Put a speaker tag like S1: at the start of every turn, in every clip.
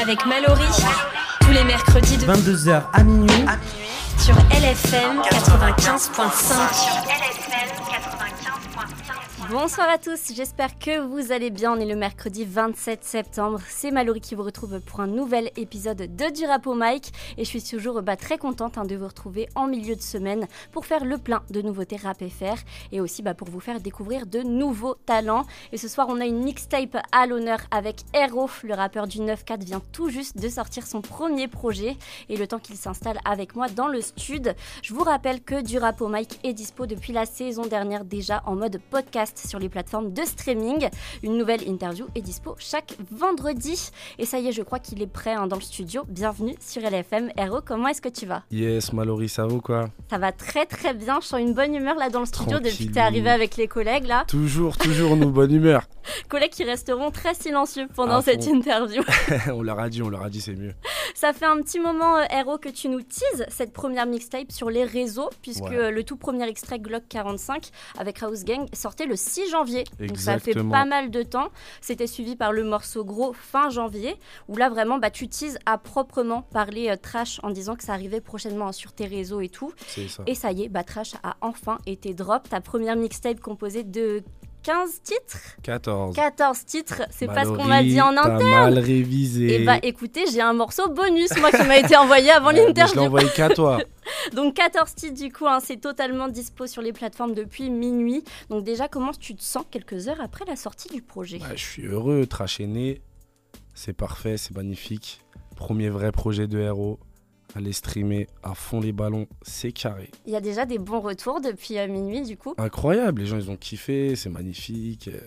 S1: avec Mallory. Tous les mercredis de
S2: 22h à minuit.
S1: sur LFM 95.5.
S3: Bonsoir à tous, j'espère que vous allez bien. On est le mercredi 27 septembre. C'est Mallory qui vous retrouve pour un nouvel épisode de Du Rap au Mike. Et je suis toujours bah, très contente hein, de vous retrouver en milieu de semaine pour faire le plein de nouveautés rap FR et aussi bah, pour vous faire découvrir de nouveaux talents. Et ce soir, on a une mixtape à l'honneur avec Hero. Le rappeur du 9-4 vient tout juste de sortir son premier projet. Et le temps qu'il s'installe avec moi dans le stud, je vous rappelle que Du Rap au Mike est dispo depuis la saison dernière déjà en mode podcast sur les plateformes de streaming. Une nouvelle interview est dispo chaque vendredi. Et ça y est, je crois qu'il est prêt hein, dans le studio. Bienvenue sur LFM. Hero, comment est-ce que tu vas?
S4: Yes, Mallory, ça va ou quoi?
S3: Ça va très très bien. Je sens une bonne humeur là dans le studio depuis que t'es arrivé avec les collègues là.
S4: Toujours, toujours, nous, bonne humeur.
S3: Collègues qui resteront très silencieux pendant cette interview.
S4: on leur a dit, on leur a dit, c'est mieux.
S3: Ça fait un petit moment, euh, Hero, que tu nous teases cette première mixtape sur les réseaux, puisque
S4: Ouais.
S3: euh, le tout premier extrait Glock 45 avec House Gang sortait le 6 janvier. Donc ça fait pas mal de temps. C'était suivi par le morceau Gros fin janvier, où là vraiment bah, tu teases à proprement parler euh, trash en disant que ça arrivait prochainement hein, sur tes réseaux et tout.
S4: Ça.
S3: Et ça y est, bah, Trash a enfin été drop. Ta première mixtape composée de 15 titres
S4: 14.
S3: 14 titres, c'est pas ce qu'on m'a dit en interne.
S4: mal révisé.
S3: Et bah écoutez, j'ai un morceau bonus, moi, qui m'a été envoyé avant
S4: mais je l'ai
S3: l'interview.
S4: envoyé qu'à toi.
S3: Donc 14 titres du coup, hein, c'est totalement dispo sur les plateformes depuis minuit. Donc déjà, comment tu te sens quelques heures après la sortie du projet?
S4: Ouais, je suis heureux, Trash est né. C'est parfait, c'est magnifique. Premier vrai projet de héros. Aller streamer à fond les ballons, c'est carré.
S3: Il y a déjà des bons retours depuis euh, minuit du coup.
S4: Incroyable, les gens ils ont kiffé, c'est magnifique. Euh,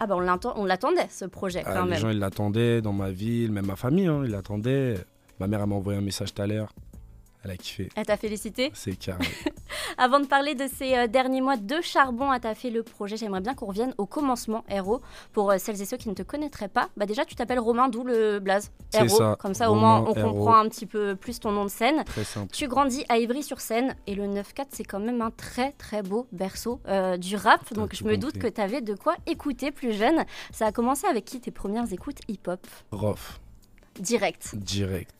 S3: Ah bah on l'attendait ce projet
S4: ah,
S3: quand
S4: les
S3: même.
S4: gens ils l'attendaient dans ma ville, même ma famille, hein, ils l'attendaient. Ma mère m'a envoyé un message tout à l'heure. Elle a kiffé.
S3: Elle t'a félicité.
S4: C'est carré.
S3: Avant de parler de ces euh, derniers mois de charbon à fait le projet, j'aimerais bien qu'on revienne au commencement, Héros. Pour euh, celles et ceux qui ne te connaîtraient pas, bah déjà tu t'appelles Romain, d'où le blaze. Héros.
S4: ça,
S3: Comme ça au
S4: Romain,
S3: moins on comprend un petit peu plus ton nom de scène.
S4: Très simple.
S3: Tu grandis à Ivry-sur-Seine et le 9-4 c'est quand même un très très beau berceau euh, du rap. Donc je me doute que tu avais de quoi écouter plus jeune. Ça a commencé avec qui tes premières écoutes hip-hop?
S4: Rof,
S3: Direct.
S4: direct.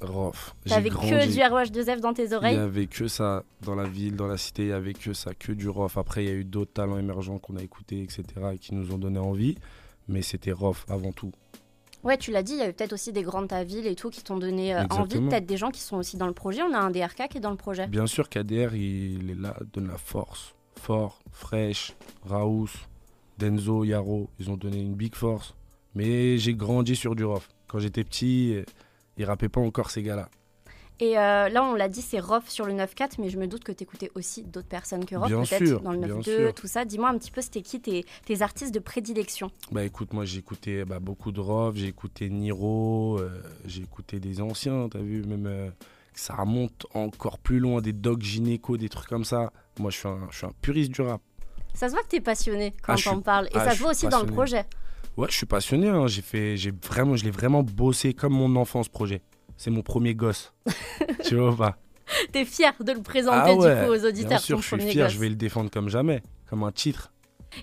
S4: J'ai
S3: T'avais que du ROH2F dans tes
S4: Il
S3: oreilles
S4: y avait que ça dans la ville, dans la cité, il y avait que ça, que du Rof. Après, il y a eu d'autres talents émergents qu'on a écoutés, etc., et qui nous ont donné envie. Mais c'était Rof avant tout.
S3: Ouais, tu l'as dit, il y avait peut-être aussi des grands de ta ville et tout qui t'ont donné euh, envie. Peut-être des gens qui sont aussi dans le projet. On a un DRK qui est dans le projet.
S4: Bien sûr qu'ADR, il est là, donne la force. Fort, fraîche, Raous, Denzo, Yaro, ils ont donné une big force. Mais j'ai grandi sur du Rof. Quand j'étais petit, euh, ils rappaient pas encore ces gars-là.
S3: Et euh, là, on l'a dit, c'est Rof sur le 9-4, mais je me doute que t'écoutais aussi d'autres personnes que Rof, peut-être dans le
S4: bien
S3: 9-2,
S4: sûr.
S3: tout ça. Dis-moi un petit peu, c'était qui tes, tes artistes de prédilection?
S4: Bah écoute, moi j'ai écouté bah, beaucoup de Rof, j'ai écouté Niro, euh, j'ai écouté des anciens, t'as vu, même euh, ça remonte encore plus loin, des dogs gynéco, des trucs comme ça. Moi je suis un, je suis un puriste du rap.
S3: Ça se voit que t'es passionné quand
S4: Ah, je
S3: t'en parles. Et
S4: ah,
S3: ça
S4: je
S3: se voit aussi dans le projet.
S4: Ouais, je suis passionné, hein, j'ai fait, j'ai vraiment, je l'ai vraiment bossé comme mon enfant ce projet. C'est mon premier gosse. tu vois pas?
S3: T'es fier de le présenter
S4: Ah ouais,
S3: du coup aux auditeurs.
S4: Bien sûr, je suis fier,
S3: gosse.
S4: je vais le défendre comme jamais, comme un titre.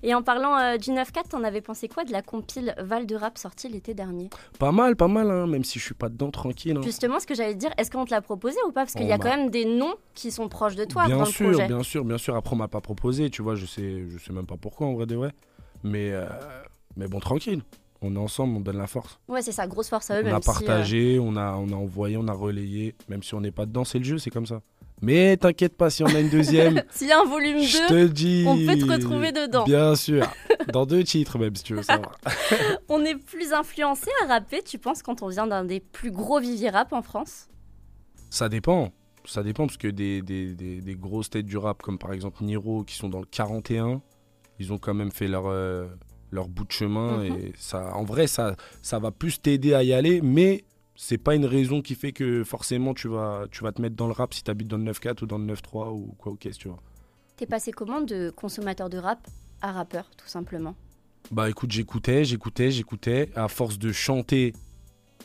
S3: Et en parlant euh, du 9-4, t'en avais pensé quoi de la compile Val de Rap sortie l'été dernier?
S4: Pas mal, pas mal, hein, même si je suis pas dedans, tranquille. hein.
S3: Justement, ce que j'allais te dire, est-ce qu'on te l'a proposé ou pas? Parce qu'il y a
S4: m'a-
S3: quand même des noms qui sont proches de toi
S4: bien
S3: dans
S4: sûr,
S3: le projet.
S4: bien sûr, bien sûr. Après, on m'a pas proposé, tu vois, je sais, je sais même pas pourquoi en vrai de vrai. Mais, euh, mais bon, tranquille. On est ensemble, on donne la force.
S3: Ouais, c'est ça, grosse force à eux.
S4: on
S3: même
S4: a
S3: si, euh,
S4: partagé, on, a, on a envoyé, on a relayé. Même si on n'est pas dedans, c'est le jeu, c'est comme ça. Mais t'inquiète pas, si on a une deuxième,
S3: S'il y a un volume 2,
S4: je te dis.
S3: on peut te retrouver dedans.
S4: Bien sûr. Dans deux titres, même, si tu veux savoir.
S3: on est plus influencé à rapper, tu penses, quand on vient d'un des plus gros viviers rap en France?
S4: Ça dépend. Ça dépend parce que des, des, des, des grosses têtes du rap, comme par exemple Niro, qui sont dans le 41, ils ont quand même fait leur, euh, leur bout de chemin.
S3: Mhm.
S4: Et ça, en vrai, ça, ça va plus t'aider à y aller, mais c'est pas une raison qui fait que forcément tu vas, tu vas te mettre dans le rap si t'habites dans le 9-4 ou dans le 9-3 ou quoi ou qu'est-ce, tu vois.
S3: T'es passé comment de consommateur de rap à rappeur, tout simplement?
S4: Bah écoute, j'écoutais, j'écoutais, j'écoutais. À force de chanter,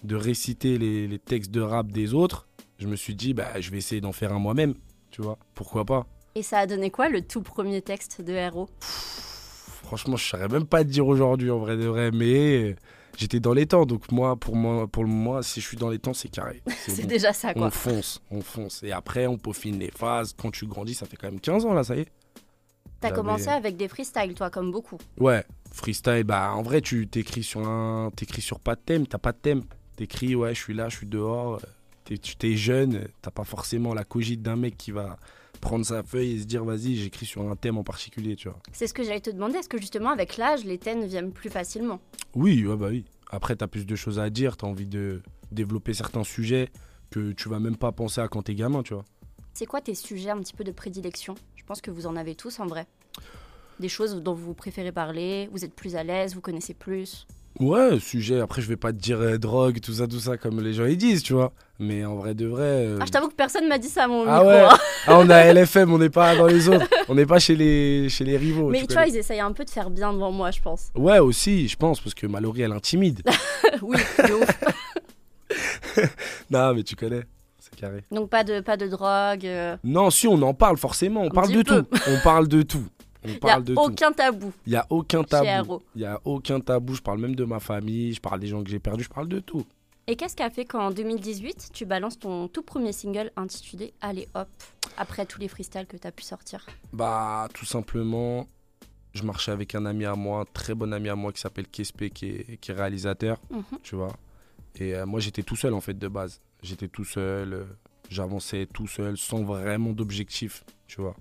S4: de réciter les, les textes de rap des autres, je me suis dit, bah je vais essayer d'en faire un moi-même, tu vois. Pourquoi pas?
S3: Et ça a donné quoi le tout premier texte de Héros
S4: Franchement, je saurais même pas te dire aujourd'hui en vrai de vrai, mais J'étais dans les temps, donc moi, pour moi, pour le moment, si je suis dans les temps, c'est carré.
S3: C'est
S4: bon.
S3: déjà ça, quoi.
S4: On fonce, on fonce. Et après, on peaufine les phases. Quand tu grandis, ça fait quand même 15 ans là, ça y est.
S3: T'as commencé avec des freestyles, toi, comme beaucoup.
S4: Ouais, freestyle, bah en vrai, tu t'écris sur un. T'écris sur pas de thème, t'as pas de thème. T'écris, ouais, je suis là, je suis dehors. tu t'es jeune, t'as pas forcément la cogite d'un mec qui va prendre sa feuille et se dire, vas-y, j'écris sur un thème en particulier, tu vois.
S3: C'est ce que j'allais te demander. Est-ce que justement, avec l'âge, les thèmes viennent plus facilement?
S4: Oui, ouais, bah oui. Après, t'as plus de choses à dire, t'as envie de développer certains sujets que tu vas même pas penser à quand t'es gamin, tu vois.
S3: C'est quoi tes sujets un petit peu de prédilection? Je pense que vous en avez tous en vrai. Des choses dont vous préférez parler, vous êtes plus à l'aise, vous connaissez plus.
S4: Ouais, sujet, après, je vais pas te dire euh, drogue, tout ça, tout ça, comme les gens ils disent, tu vois. Mais en vrai de vrai. euh,
S3: Ah, je t'avoue que personne m'a dit ça à mon
S4: Ah
S3: micro.
S4: ouais?
S3: hein.
S4: Ah, on a LFM, on n'est pas dans les autres. On n'est pas chez les, chez les rivaux.
S3: Mais
S4: tu
S3: tu vois, ils essayent un peu de faire bien devant moi, je pense.
S4: Ouais, aussi, je pense, parce que Mallory, elle intimide.
S3: oui, de ouf.
S4: non, mais tu connais, c'est carré.
S3: Donc pas de, pas de drogue. euh,
S4: Non, si, on en parle forcément. On parle de
S3: peu.
S4: tout. On parle de tout. On
S3: Il n'y a
S4: parle de tout.
S3: aucun tabou
S4: Il y a aucun tabou. Il y a aucun tabou. Je parle même de ma famille, je parle des gens que j'ai perdus, je parle de tout.
S3: Et qu'est-ce qui a fait qu'en 2018, tu balances ton tout premier single intitulé Allez hop, après tous les freestyles que tu as pu sortir?
S4: Bah, tout simplement, je marchais avec un ami à moi, un très bon ami à moi qui s'appelle Kespe, qui est, qui est réalisateur.
S3: Mhm.
S4: tu vois. Et euh, moi, j'étais tout seul en fait de base. J'étais tout seul, euh, j'avançais tout seul, sans vraiment d'objectif, tu vois.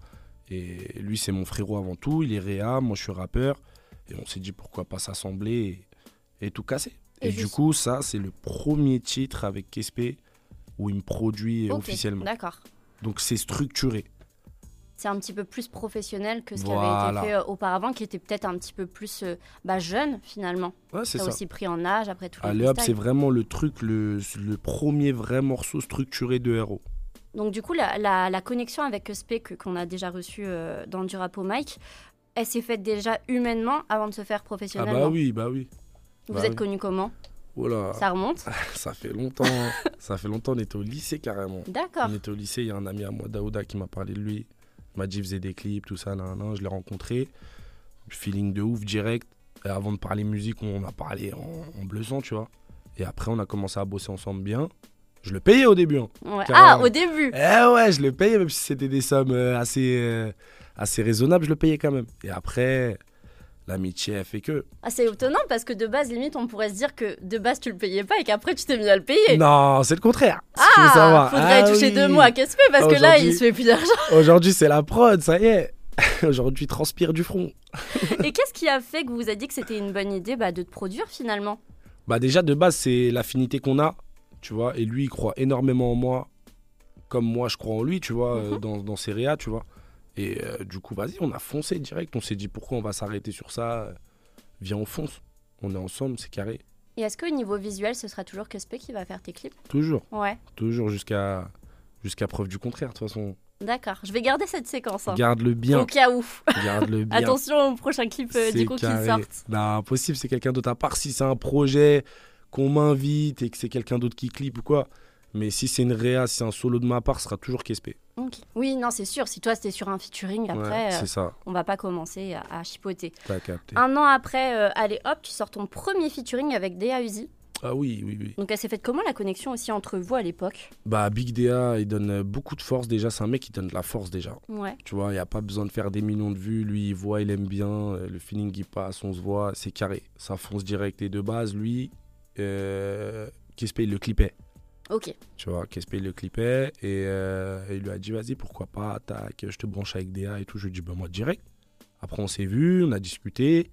S4: Et lui, c'est mon frérot avant tout, il est réa, moi je suis rappeur. Et on s'est dit pourquoi pas s'assembler et, et tout casser.
S3: Et
S4: Et, du coup, ça, c'est le premier titre avec Kespe où il me produit
S3: Ok,
S4: officiellement.
S3: D'accord.
S4: Donc c'est structuré.
S3: C'est un petit peu plus professionnel que ce qui avait été fait euh, auparavant, qui était peut-être un petit peu plus euh, bah, jeune finalement.
S4: Ouais, c'est ça.
S3: aussi pris en âge après les
S4: Allez hop, c'est vraiment le truc, le, le premier vrai morceau structuré de héros.
S3: Donc du coup, la, la- la connexion avec que- qu'on a déjà reçu euh, dans du rap au mic, elle s'est faite déjà humainement avant de se faire
S4: Ah
S3: professionnellement.
S4: bah oui, bah oui.
S3: Vous
S4: bah
S3: êtes
S4: oui.
S3: connu comment? Ça remonte?
S4: Ça fait longtemps. ça fait longtemps, on était au lycée carrément.
S3: D'accord.
S4: On était au lycée, il y a un ami à moi, Daouda, qui m'a parlé de lui. Il m'a dit, il faisait des clips, tout ça, nan, nan. je l'ai rencontré. Feeling de ouf, direct. Et avant de parler musique, on a parlé en, en blessant, tu vois. Et après, on a commencé à bosser ensemble bien. Je le payais au début. hein.
S3: Ouais. Ah, au début
S4: Eh ouais, je le payais, même si c'était des sommes euh, assez, euh, assez raisonnables, je le payais quand même. Et après, l'amitié, elle fait que.
S3: ah, C'est étonnant parce que de base, limite, on pourrait se dire que de base, tu le payais pas et qu'après, tu t'es mis à le payer.
S4: Non, c'est le contraire. si
S3: Ah,
S4: savoir.
S3: faudrait
S4: Ah
S3: toucher
S4: oui.
S3: deux mois à Kespe parce que là, il se fait plus d'argent.
S4: Aujourd'hui, c'est la prod, ça y est. Aujourd'hui, transpire du front.
S3: Et qu'est-ce qui a fait que vous vous avez dit que c'était une bonne idée bah, de te produire finalement?
S4: Bah déjà de base c'est l'affinité qu'on a, tu vois, et lui il croit énormément en moi, comme moi je crois en lui, tu vois, euh,
S3: Mhm.
S4: dans, dans ses réas, tu vois. Et euh, du coup vas-y, on a foncé direct, on s'est dit pourquoi on va s'arrêter sur ça, euh, viens on fonce, on est ensemble, c'est carré,
S3: Et est-ce qu'au niveau visuel, ce sera toujours Kespe qui va faire tes clips?
S4: Toujours,
S3: Ouais,
S4: toujours jusqu'à jusqu'à preuve du contraire, de toute façon,
S3: d'accord. Je vais garder cette séquence. hein.
S4: garde-le bien,
S3: Au cas où.
S4: garde-le bien.
S3: Attention au prochain clip euh, du coup qui sortent.
S4: Non, impossible, c'est quelqu'un d'autre. À part si c'est un projet qu'on m'invite et que c'est quelqu'un d'autre qui clip ou quoi. Mais si c'est une réa, si c'est un solo de ma part, ce sera toujours.
S3: Ok. Oui, non, c'est sûr. Si toi, c'était sur un featuring, après,
S4: Ouais,
S3: euh,
S4: ça,
S3: on va pas commencer à, à chipoter.
S4: capté.
S3: Un an après, euh, allez hop, tu sors ton premier featuring avec Dea Uzi.
S4: Ah oui, oui, oui.
S3: Donc elle s'est faite comment la connexion aussi entre vous à l'époque?
S4: Bah, Big DA, il donne euh, beaucoup de force déjà. C'est un mec qui donne de la force déjà.
S3: Ouais.
S4: Tu vois, il n'y a pas besoin de faire des millions de vues. Lui, il voit, il aime bien. Le feeling, il passe, on se voit. C'est carré. Ça fonce direct. Et de base, lui, euh, il le clippait.
S3: Ok.
S4: Tu vois, il le clippait. Et euh, il lui a dit, vas-y, pourquoi pas, tac, je te branche avec DA et tout. Je lui ai dit, bah, moi, direct. Après, on s'est vu, on a discuté.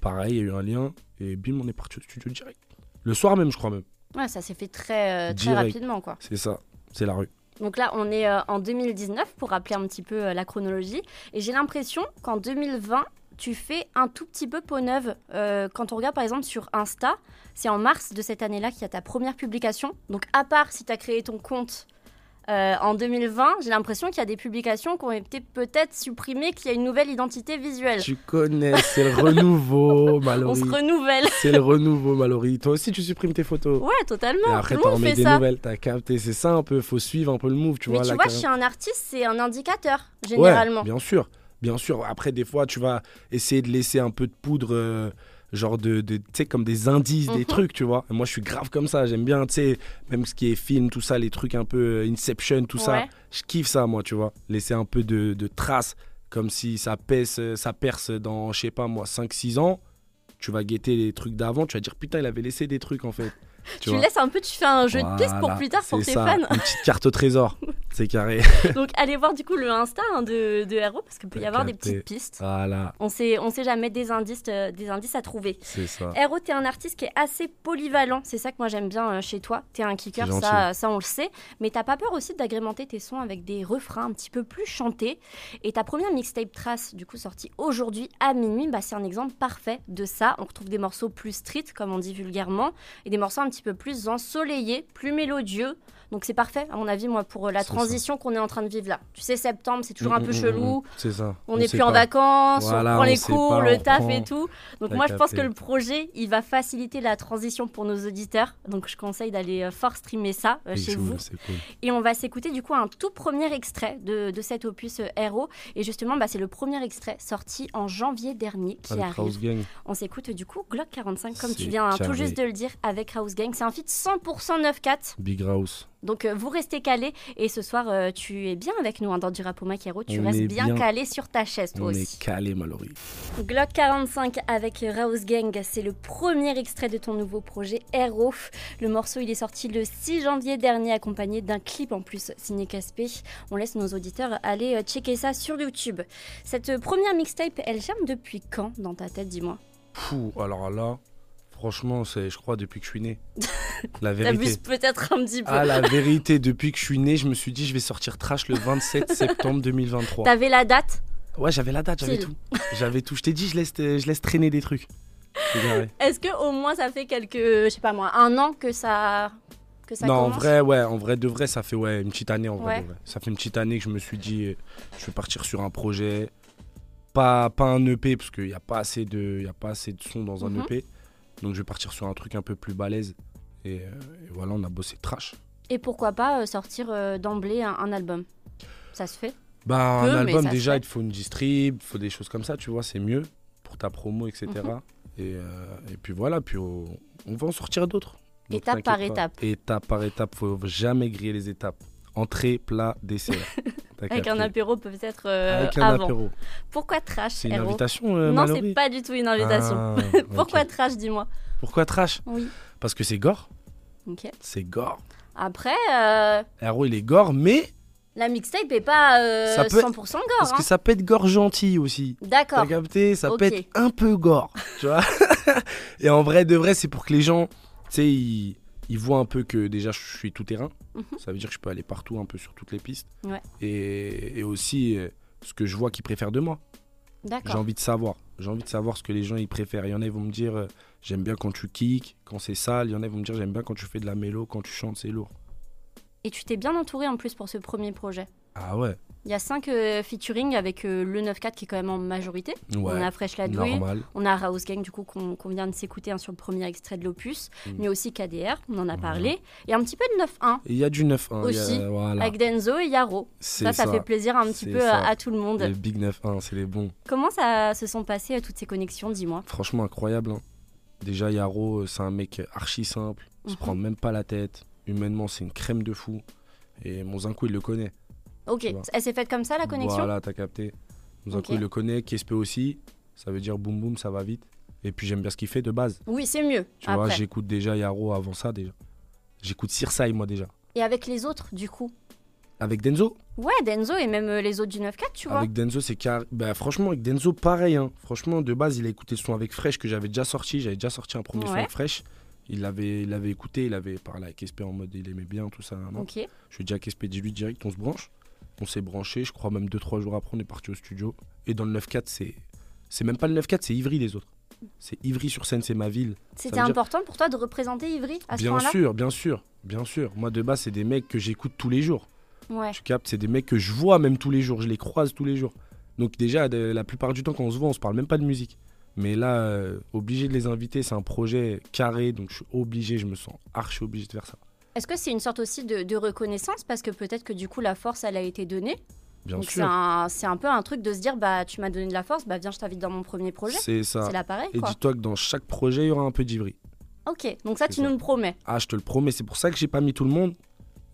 S4: Pareil, il y a eu un lien. Et bim, on est parti au studio direct. Le soir même, je crois même.
S3: Ouais, ça s'est fait très, euh, très rapidement quoi.
S4: C'est ça. C'est la rue.
S3: Donc là, on est euh, en 2019 pour rappeler un petit peu euh, la chronologie. Et j'ai l'impression qu'en 2020, tu fais un tout petit peu peau neuve. Euh, quand on regarde par exemple sur Insta, c'est en mars de cette année-là qu'il y a ta première publication. Donc à part si tu as créé ton compte euh, en 2020, j'ai l'impression qu'il y a des publications qui ont été peut-être supprimées, qu'il y a une nouvelle identité visuelle.
S4: Tu connais, c'est le renouveau,
S3: On
S4: Mallory.
S3: se renouvelle.
S4: C'est le renouveau, Mallory. Toi aussi, tu supprimes tes photos.
S3: Ouais, totalement.
S4: Et après, t'en remets des
S3: ça.
S4: nouvelles. T'as capté. C'est ça un peu. Faut suivre un peu le move, tu
S3: Mais
S4: vois.
S3: tu vois,
S4: carrément.
S3: chez un artiste, c'est un indicateur,
S4: Ouais,
S3: généralement.
S4: bien sûr. Bien sûr. Après, des fois, tu vas essayer de laisser un peu de poudre euh, genre de, de tu sais, comme des indices, des
S3: Mhm.
S4: trucs, tu vois. Et moi, je suis grave comme ça. J'aime bien, tu sais, même ce qui est film, tout ça, les trucs un peu euh, Inception, tout ça. Je kiffe ça, moi, tu vois. Laisser un peu de, de traces, comme si ça, pèse, euh, ça perce dans, je sais pas moi, 5-6 ans. Tu vas guetter les trucs d'avant, tu vas dire putain, il avait laissé des trucs en fait.
S3: Tu, laisses un peu, tu fais un jeu de pistes pour plus tard pour tes
S4: ça,
S3: fans.
S4: Une petite carte au trésor, c'est carré.
S3: Donc allez voir du coup le Insta hein, de, de Hero parce qu'il peut y avoir des petites pistes.
S4: Voilà,
S3: On sait, on sait jamais des indices, euh, des indices à trouver.
S4: c'est ça.
S3: Hero, t'es un artiste qui est assez polyvalent. C'est ça que moi j'aime bien euh, chez toi. T'es un kicker, ça, ça on le sait. Mais t'as pas peur aussi d'agrémenter tes sons avec des refrains un petit peu plus chantés. Et ta première mixtape Trace, du coup sortie aujourd'hui à minuit, bah, c'est un exemple parfait de ça. On retrouve des morceaux plus street, comme on dit vulgairement, et des morceaux un petit peu plus ensoleillés, plus mélodieux. Donc c'est parfait, à mon avis, moi, pour euh, la transition qu'on est en train de vivre là. Tu sais, septembre, c'est toujours un
S4: Mm,
S3: peu
S4: mm,
S3: chelou.
S4: mm, C'est ça.
S3: On n'est plus en vacances,
S4: Voilà,
S3: on prend les cours,
S4: pas,
S3: le taf
S4: prend.
S3: et tout. Donc moi, je pense que le projet, il va faciliter la transition pour nos auditeurs. Donc je conseille d'aller euh, fort streamer ça euh, chez vous.
S4: cool.
S3: Et on va s'écouter du coup un tout premier extrait de, de cet opus euh, Hero. Et justement, bah, c'est le premier extrait sorti en janvier dernier qui
S4: Avec
S3: arrive.
S4: House Gang.
S3: On s'écoute du coup Glock 45, comme tu viens hein, tout juste de le dire, avec House Gang. C'est un feat 100% 9-4.
S4: Big House.
S3: Donc euh, vous restez calés. Et ce soir, euh, tu es bien avec nous hein, dans du rap au Mac Hero. Tu
S4: On
S3: restes
S4: est
S3: bien,
S4: bien.
S3: calé sur ta chaise toi
S4: On
S3: aussi.
S4: est calé, Mallory.
S3: Glock 45 avec Rouse Gang, c'est le premier extrait de ton nouveau projet Hero. Le morceau il est sorti le 6 janvier dernier accompagné d'un clip en plus signé Caspé. On laisse nos auditeurs aller euh, checker ça sur YouTube. Cette première mixtape, elle germe depuis quand dans ta tête, dis-moi?
S4: Fou, alors là, franchement, c'est, je crois, depuis que je suis né. La vérité.
S3: peut-être un petit peu.
S4: Ah, la vérité, depuis que je suis né, je me suis dit, je vais sortir Trash le 27 septembre 2023.
S3: T'avais la date?
S4: Ouais, j'avais la date, j'avais tout. J'avais tout. Je t'ai dit, je laisse, je laisse traîner des trucs.
S3: Est-ce que au moins ça fait quelques, je sais pas moi, un an que ça, que ça
S4: non, en vrai, ouais, en vrai de vrai, ça fait ouais, une petite année en vrai,
S3: Ouais.
S4: de vrai. Ça fait une petite année que je me suis dit, je vais partir sur un projet, pas, pas un EP parce qu'il n'y a pas assez de, y a pas assez de son dans un
S3: Mhm.
S4: EP, donc je vais partir sur un truc un peu plus balèze. Et, euh, et voilà, on a bossé trash.
S3: Et pourquoi pas euh, sortir euh, d'emblée un, un album? Ça se fait?
S4: Bah,
S3: Peu,
S4: un album déjà, il te faut une distrib, il faut des choses comme ça, tu vois, c'est mieux pour ta promo, etc.
S3: Mhm.
S4: et, euh, et puis voilà, puis on, on va en sortir d'autres.
S3: Étape par
S4: pas.
S3: étape.
S4: Étape par étape, faut jamais griller les étapes. Entrée, plat, dessert.
S3: Avec un apéro peut-être euh,
S4: Avec un
S3: avant.
S4: apéro.
S3: Pourquoi trash
S4: C'est une
S3: Hero
S4: invitation, euh,
S3: Non, c'est pas du tout une invitation.
S4: Ah,
S3: Pourquoi trash, dis-moi
S4: Pourquoi trash
S3: Oui.
S4: Parce que c'est gore.
S3: Ok.
S4: C'est gore.
S3: Après, euh,
S4: Hero, il est gore, mais
S3: la mixtape est pas euh,
S4: Ça peut-
S3: 100% gore.
S4: parce
S3: hein.
S4: que ça peut être gore gentil aussi.
S3: D'accord.
S4: T'as capté Ça
S3: Ok.
S4: peut être un peu gore, tu vois Et en vrai, de vrai, c'est pour que les gens, tu sais, ils, ils voient un peu que déjà, je suis tout terrain.
S3: Mhm.
S4: Ça veut dire que je peux aller partout, un peu sur toutes les pistes.
S3: Ouais.
S4: Et, et aussi, euh, ce que je vois qu'ils préfèrent de moi. J'ai envie de savoir. J'ai envie de savoir ce que les gens ils préfèrent. Il y en a ils vont me dire euh, j'aime bien quand tu kicks, quand c'est sale. Il y en a ils vont me dire j'aime bien quand tu fais de la mélo, quand tu chantes, c'est lourd.
S3: Et tu t'es bien entouré en plus pour ce premier projet?
S4: Ah ouais.
S3: Il y a 5 featuring avec euh, le 9-4 qui est quand même en majorité.
S4: Ouais.
S3: On a Fresh la Douille,
S4: Normal.
S3: on a House Gang du coup qu'on vient de s'écouter hein, sur le premier extrait de l'opus,
S4: Mm.
S3: mais aussi KDR, on en a parlé. Et un petit peu de 9-1
S4: Et il y a du 9-1. il y a-
S3: Aussi,
S4: voilà.
S3: avec Denzo et Yaro. Ça, ça, fait plaisir un petit peu
S4: ça.
S3: à, tout le monde.
S4: Les Big 9-1, c'est les bons.
S3: Comment ça se sont passées euh, toutes ces connexions, dis-moi
S4: Franchement incroyable. hein. Déjà Yaro, euh, c'est un mec archi simple. Il se
S3: Mhm.
S4: prend même pas la tête. Humainement, c'est une crème de fou. Et mon Zinco, il le connaît.
S3: Ok, elle s'est faite comme ça la connexion
S4: Voilà, t'as capté. Mon Zinco,
S3: Ok.
S4: il le connaît. Kespe aussi. Ça veut dire boum boum, ça va vite. Et puis j'aime bien ce qu'il fait de base.
S3: Oui, c'est mieux.
S4: Tu vois, j'écoute déjà Yaro avant ça déjà. J'écoute Sirsai moi déjà.
S3: Et avec les autres, du coup
S4: Avec Denzo
S3: Ouais, Denzo et même euh, les autres du 9-4, tu vois.
S4: Avec Denzo, c'est car... bah, franchement, avec Denzo, pareil. hein. Franchement, de base, il a écouté le son avec Fresh que j'avais déjà sorti. J'avais déjà sorti un premier son avec Fresh. Il l'avait, il l'avait écouté, il avait parlé avec Espé en mode il aimait bien tout ça. non
S3: Ok.
S4: Je lui ai dit à Espé, dis-lui direct, on se branche. On s'est branché, je crois même 2-3 jours après, on est parti au studio. Et dans le 9-4, c'est, c'est même pas le 9-4, c'est Ivry les autres. C'est Ivry sur scène, c'est ma ville.
S3: C'était
S4: dire-
S3: important pour toi de représenter Ivry à ce
S4: bien
S3: point-là?
S4: sûr, bien sûr, bien sûr. Moi, de base, c'est des mecs que j'écoute tous les jours.
S3: Ouais.
S4: Tu captes, c'est des mecs que je vois même tous les jours, je les croise tous les jours. Donc déjà, la plupart du temps, quand on se voit, on se parle même pas de musique. Mais là, euh, obligé de les inviter, c'est un projet carré, donc je suis obligé, je me sens archi obligé de faire ça.
S3: Est-ce que c'est une sorte aussi de, de reconnaissance parce que peut-être que du coup la force elle a été donnée
S4: Bien
S3: Donc
S4: sûr.
S3: c'est un peu un truc de se dire bah tu m'as donné de la force, bah viens je t'invite dans mon premier projet.
S4: C'est ça.
S3: C'est là pareil
S4: Et dis-toi que dans chaque projet, il y aura un peu d'Ivry.
S3: Ok, donc ça tu
S4: ça.
S3: nous le promets.
S4: Ah, je te le promets, c'est pour ça que j'ai pas mis tout le monde.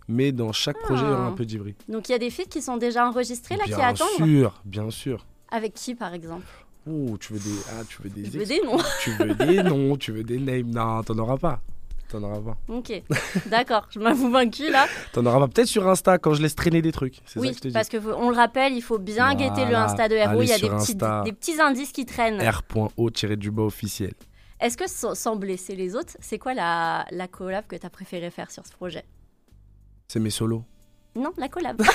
S4: Mais dans chaque projet, il y aura
S3: Ah.
S4: un peu d'Ivry.
S3: Donc il y a des feats qui sont déjà enregistrés là qui
S4: Bien
S3: attendent.
S4: sûr, bien sûr.
S3: Avec qui par exemple?
S4: Oh, tu veux des, ah, tu veux des,
S3: Je veux des noms?
S4: tu veux des noms, tu veux des names. Non, t'en auras pas. T'en auras pas.
S3: Ok, d'accord, je m'avoue vaincu là.
S4: T'en auras pas. Peut-être sur Insta quand je laisse traîner des trucs. Ça
S3: Oui,
S4: que je
S3: parce que on le rappelle, il faut bien guetter le Insta de Hero. Il y a des petits,
S4: Insta.
S3: des petits indices qui traînent.
S4: R.O-du-bas officiel.
S3: Est-ce que sans, sans blesser les autres, c'est quoi la, la collab que t'as préféré faire sur ce projet?
S4: C'est mes solos.
S3: Non, la collab.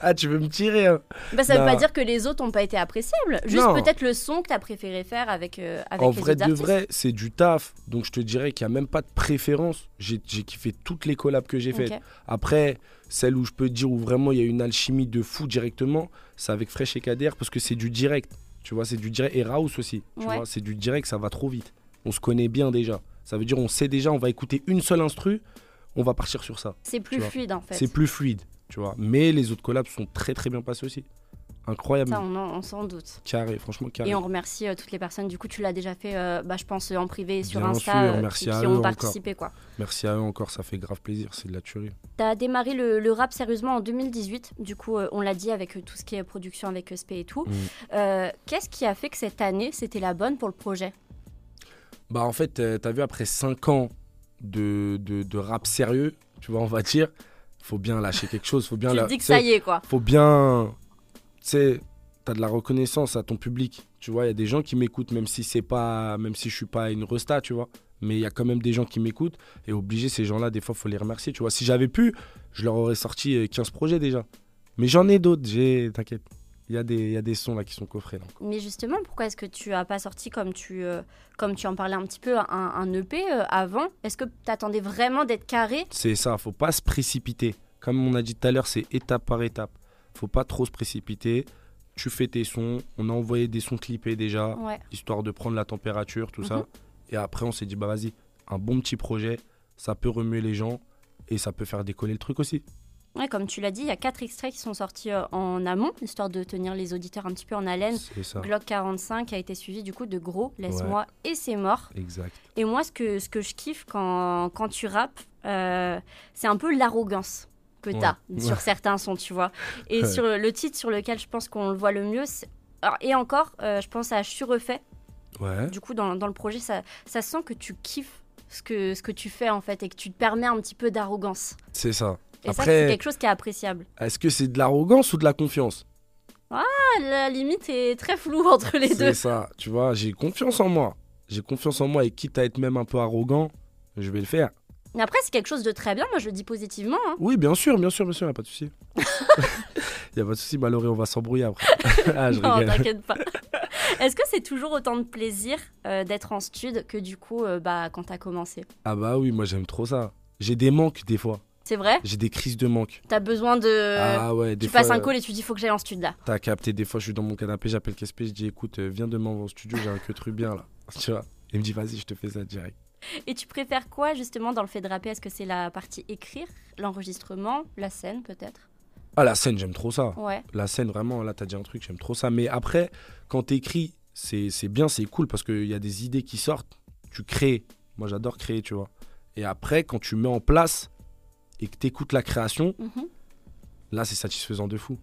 S4: Ah, tu veux me tirer hein
S3: bah, ça veut
S4: Non.
S3: pas dire que les autres ont pas été appréciables. Juste peut-être le son que t'as préféré faire avec, euh, avec
S4: En
S3: les
S4: vrai
S3: autres
S4: de vrai, c'est du taf. Donc je te dirais qu'il n'y a même pas de préférence. J'ai kiffé toutes les collabs que j'ai faites. Après, celle où je peux te dire où vraiment il y a une alchimie de fou directement, c'est avec Fresh et Kader parce que c'est du direct. Tu vois, c'est du direct. Et Raus aussi. Tu
S3: Ouais.
S4: vois, c'est du direct, ça va trop vite. On se connaît bien déjà. Ça veut dire on sait déjà, on va écouter une seule instru, on va partir sur ça.
S3: C'est plus
S4: Tu
S3: fluide en fait.
S4: C'est plus fluide, tu vois. Mais les autres collabs sont très très bien passés aussi. Incroyable.
S3: Ça, on, en- on s'en doute.
S4: Carré, franchement carré.
S3: Et on remercie euh, toutes les personnes. Du coup, tu l'as déjà fait, euh, bah, je pense, euh, en privé sur
S4: Bien
S3: Insta,
S4: sûr, merci
S3: qui,
S4: à
S3: qui
S4: eux
S3: ont
S4: encore.
S3: participé. quoi.
S4: Merci à eux encore, ça fait grave plaisir, c'est de la tuerie.
S3: T'as démarré le, le rap sérieusement en 2018. Du coup, euh, on l'a dit avec tout ce qui est production avec SP et tout.
S4: Mm.
S3: Qu'est-ce qui a fait que cette année, c'était la bonne pour le projet?
S4: Bah en fait, euh, t'as vu après 5 ans de, de, de rap sérieux, tu vois, on va dire, faut bien lâcher quelque chose, faut bien...
S3: Tu
S4: la-
S3: dis que ça y est, quoi.
S4: Faut bien... Tu sais, t'as de la reconnaissance à ton public, tu vois, il y a des gens qui m'écoutent, même si c'est pas... Même si je suis pas une resta, tu vois, mais il y a quand même des gens qui m'écoutent, et obligé, ces gens-là, des fois, faut les remercier, tu vois. Si j'avais pu, je leur aurais sorti euh, 15 projets déjà. Mais j'en ai d'autres, j'ai... T'inquiète. Il y, a des- y a des sons là qui sont coffrés là.
S3: Mais justement, pourquoi est-ce que tu as pas sorti, comme tu, euh, comme tu en parlais un petit peu, un, un EP euh, avant? Est-ce que t'attendais vraiment d'être carré?
S4: C'est ça, faut pas se précipiter. Comme on a dit tout à l'heure, c'est étape par étape. Faut pas trop se précipiter. Tu fais tes sons. On a envoyé des sons clippés déjà,
S3: Ouais.
S4: histoire de prendre la température, tout
S3: Mhm.
S4: ça. Et après, on s'est dit, bah vas-y, un bon petit projet, ça peut remuer les gens et ça peut faire décoller le truc aussi.
S3: Ouais, comme tu l'as dit, il y a quatre extraits qui sont sortis euh, en amont, histoire de tenir les auditeurs un petit peu en haleine. Glock 45 a été suivi du coup de Gros, Laisse-moi et C'est mort.
S4: Exact.
S3: Et moi, ce que, ce que je kiffe quand, quand tu rappes, euh, c'est un peu l'arrogance que tu as
S4: Ouais.
S3: sur certains sons, tu vois. Et sur le titre sur lequel je pense qu'on le voit le mieux, alors, et encore, euh, je pense à Je suis refait.
S4: Ouais.
S3: Du coup, dans, dans le projet, ça, ça sent que tu kiffes ce que, ce que tu fais en fait et que tu te permets un petit peu d'arrogance.
S4: C'est ça.
S3: Et ça, c'est quelque chose qui est appréciable.
S4: Est-ce que c'est de l'arrogance ou de la confiance
S3: Ah, la limite est très floue entre les deux.
S4: C'est ça. Tu vois, j'ai confiance en moi. J'ai confiance en moi et quitte à être même un peu arrogant, je vais le faire.
S3: Mais après, c'est quelque chose de très bien. Moi, je le dis positivement. hein.
S4: Oui, bien sûr, bien sûr, bien sûr, y a pas de souci. y a pas de souci, Mallory, on va s'embrouiller après. ah, je
S3: Non, t'inquiète pas. Est-ce que c'est toujours autant de plaisir euh, d'être en stud que du coup, euh, bah, quand t'as commencé?
S4: Ah bah oui, moi j'aime trop ça. J'ai des manques des fois.
S3: C'est vrai
S4: J'ai des crises de manque.
S3: T'as besoin de.
S4: ah ouais, des
S3: tu
S4: fois.
S3: passes un call et tu dis faut que j'aille en stud là.
S4: T'as capté, des fois je suis dans mon canapé, j'appelle KSP, je dis écoute, euh, viens demain au studio, j'ai un que truc bien là. Tu vois Il me dit vas-y, je te fais ça direct.
S3: Et tu préfères quoi justement dans le fait de rapper? Est-ce que c'est la partie écrire, l'enregistrement, la scène peut-être?
S4: Ah la scène, j'aime trop ça.
S3: Ouais.
S4: La scène, vraiment, là t'as dit un truc, j'aime trop ça. Mais après, quand t'écris, c'est c'est bien, c'est cool parce qu'il y a des idées qui sortent, tu crées. Moi j'adore créer, tu vois. Et après, quand tu mets en place et que t'écoutes la création,
S3: Mhm.
S4: là c'est satisfaisant de fou.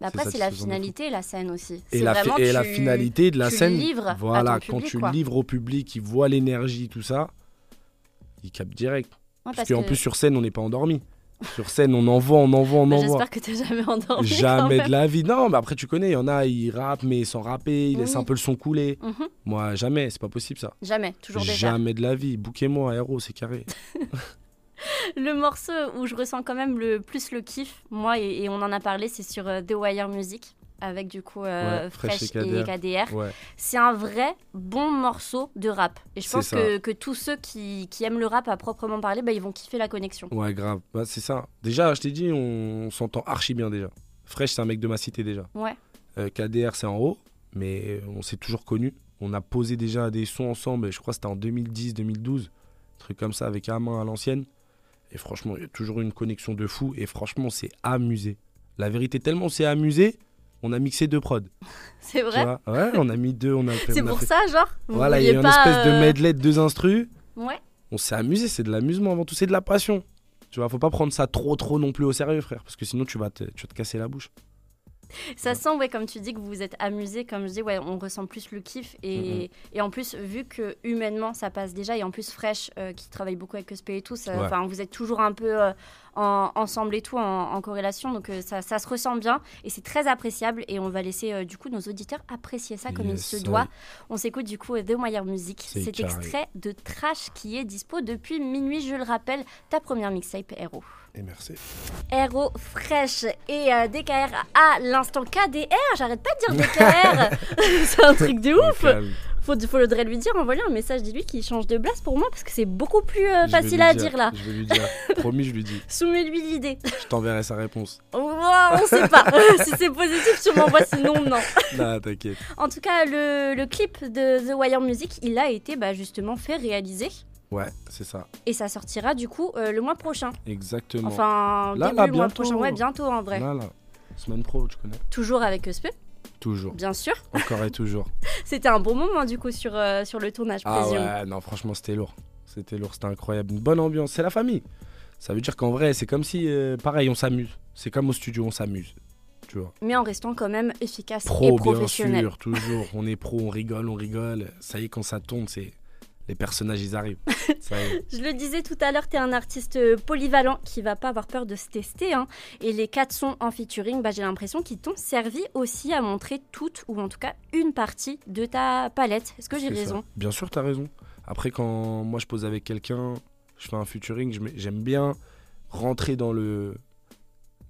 S3: Mais Après,
S4: C'est
S3: la finalité, la scène aussi.
S4: Et, la,
S3: vraiment
S4: et la
S3: tu-
S4: finalité de la
S3: tu
S4: scène,
S3: livres à
S4: voilà,
S3: ton
S4: quand
S3: public,
S4: tu
S3: quoi.
S4: livres au public, il voit l'énergie, tout ça, il capte direct.
S3: Ouais,
S4: Parce, qu'en plus sur scène, on n'est pas endormi. Sur scène, on envoie, on envoie, on
S3: Bah,
S4: envoie.
S3: J'espère que t'es jamais endormi.
S4: Jamais de la vie. Non, mais après tu connais, il y en a, ils rappent mais sans rapper, ils laissent
S3: Oui.
S4: un peu le son couler.
S3: Mhm.
S4: Moi, jamais, c'est pas possible ça.
S3: Jamais, toujours déjà.
S4: Jamais de la vie. Bouquez-moi, héros, c'est carré.
S3: Le morceau où je ressens quand même le plus le kiff, moi, et, et on en a parlé, c'est sur euh, The Wire Music, avec du coup euh,
S4: Ouais, Fresh
S3: Fresh,
S4: et KDR.
S3: KDR.
S4: Ouais,
S3: C'est un vrai bon morceau de rap. Et je pense que, que tous ceux qui, qui aiment le rap à proprement parler, bah, ils vont kiffer la connexion.
S4: ouais, grave. Bah, c'est ça. Déjà, je t'ai dit, on, on s'entend archi bien déjà. Fresh, c'est un mec de ma cité déjà.
S3: Ouais.
S4: Euh, KDR, c'est en haut, mais on s'est toujours connus. On a posé déjà des sons ensemble, je crois que c'était en 2010-2012, truc comme ça, avec Amin à l'ancienne. Et franchement, il y a toujours une connexion de fou. Et franchement, on s'est amusé. La vérité, tellement on s'est amusé, on a mixé deux prods.
S3: C'est vrai.
S4: Ouais, on a mis deux, on a.
S3: C'est pour
S4: fait-
S3: ça, genre vous
S4: Voilà, il y a une espèce de
S3: euh,
S4: medley de deux instrus.
S3: Ouais.
S4: On s'est amusé, c'est de l'amusement avant tout, c'est de la passion. Tu vois, faut pas prendre ça trop trop non plus au sérieux, frère, parce que sinon tu vas te, tu vas te casser la bouche.
S3: Ça sent, ouais, comme tu dis, que vous vous êtes amusé. Comme je dis, ouais, on ressent plus le kiff. Et, et en plus, vu que humainement, ça passe déjà. Et en plus, Fresh, euh, qui travaille beaucoup avec ESP et tout, ça-
S4: Ouais.
S3: vous êtes toujours un peu euh, en- ensemble et tout, en, en corrélation. Donc, euh, ça, ça se ressent bien. Et c'est très appréciable. Et on va laisser, euh, du coup, nos auditeurs apprécier ça comme il se doit. On s'écoute, du coup, euh, The Wire Music.
S4: C'est
S3: Cet
S4: carré.
S3: extrait de Trash qui est dispo depuis minuit, je le rappelle. Ta première mixtape, Hero.
S4: Et merci.
S3: Fresh et euh, DKR à l'instant KDR. J'arrête pas de dire DKR. c'est un truc de ouf. Faut, faudrait lui dire, envoyer un message, dis-lui qu'il change de place pour moi parce que c'est beaucoup plus euh, facile à dire là.
S4: Je vais lui dire. Promis, je lui dis.
S3: Soumets-lui l'idée.
S4: Je t'enverrai sa réponse.
S3: Ouah, on sait pas. si c'est positif, tu m'envoies, sinon non.
S4: Non, t'inquiète.
S3: En tout cas, le, le clip de The Wire Music, il a été bah, justement fait réaliser.
S4: Ouais, c'est ça.
S3: Et ça sortira du coup euh, le mois prochain.
S4: Exactement.
S3: Enfin,
S4: Là,
S3: début
S4: là,
S3: le mois
S4: bientôt.
S3: prochain. Ouais, bientôt en vrai.
S4: Là, là. Semaine pro, tu connais.
S3: Toujours avec ESP,
S4: Toujours.
S3: bien sûr.
S4: Encore et toujours.
S3: C'était un bon moment du coup sur, euh, sur le tournage,
S4: Ah
S3: présume.
S4: ouais, non, franchement, c'était lourd. C'était lourd, c'était incroyable. Une bonne ambiance. C'est la famille. Ça veut dire qu'en vrai, c'est comme si, euh, pareil, on s'amuse. C'est comme au studio, on s'amuse. Tu vois.
S3: Mais en restant quand même efficace et
S4: Pro, bien
S3: professionnel.
S4: sûr, toujours. On est pro, on rigole, on rigole. Ça y est, quand ça tourne, c'est. Les personnages, ils arrivent.
S3: Je le disais tout à l'heure, tu es un artiste polyvalent qui va pas avoir peur de se tester. hein. Et les quatre sons en featuring, bah, j'ai l'impression qu'ils t'ont servi aussi à montrer toute, ou en tout cas une partie de ta palette. Est-ce que j'ai
S4: ça.
S3: raison?
S4: Bien sûr, t'as raison. Après, quand moi je pose avec quelqu'un, je fais un featuring, j'aime bien rentrer dans le,